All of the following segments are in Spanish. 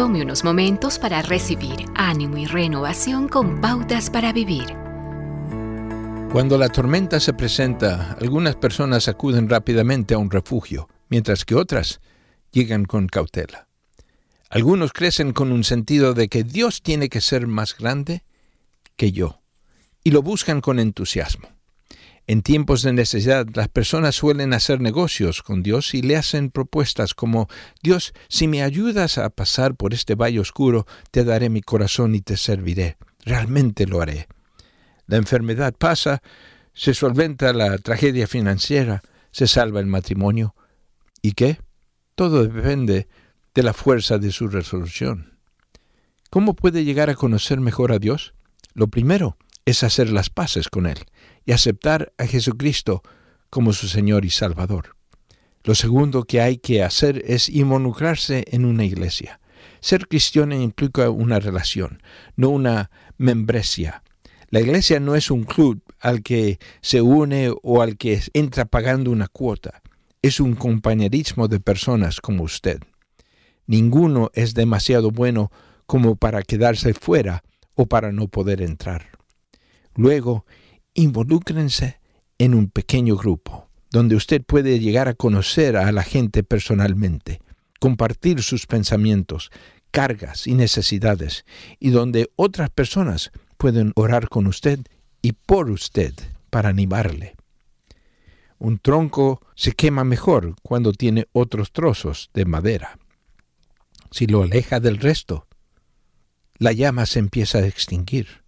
Tome unos momentos para recibir ánimo y renovación con pautas para vivir. Cuando la tormenta se presenta, algunas personas acuden rápidamente a un refugio, mientras que otras llegan con cautela. Algunos crecen con un sentido de que Dios tiene que ser más grande que yo, y lo buscan con entusiasmo. En tiempos de necesidad, las personas suelen hacer negocios con Dios y le hacen propuestas como, Dios, si me ayudas a pasar por este valle oscuro, te daré mi corazón y te serviré. Realmente lo haré. La enfermedad pasa, se solventa la tragedia financiera, se salva el matrimonio. ¿Y qué? Todo depende de la fuerza de su resolución. ¿Cómo puede llegar a conocer mejor a Dios? Lo primero es hacer las paces con Él y aceptar a Jesucristo como su Señor y Salvador. Lo segundo que hay que hacer es involucrarse en una iglesia. Ser cristiano implica una relación, no una membresía. La iglesia no es un club al que se une o al que entra pagando una cuota. Es un compañerismo de personas como usted. Ninguno es demasiado bueno como para quedarse fuera o para no poder entrar. Luego, involúcrense en un pequeño grupo, donde usted puede llegar a conocer a la gente personalmente, compartir sus pensamientos, cargas y necesidades, y donde otras personas pueden orar con usted y por usted para animarle. Un tronco se quema mejor cuando tiene otros trozos de madera. Si lo aleja del resto, la llama se empieza a extinguir.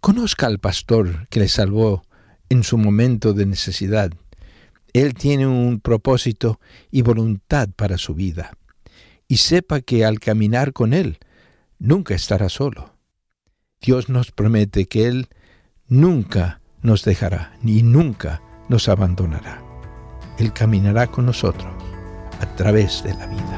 Conozca al pastor que le salvó en su momento de necesidad. Él tiene un propósito y voluntad para su vida. Y sepa que al caminar con Él, nunca estará solo. Dios nos promete que Él nunca nos dejará, ni nunca nos abandonará. Él caminará con nosotros a través de la vida.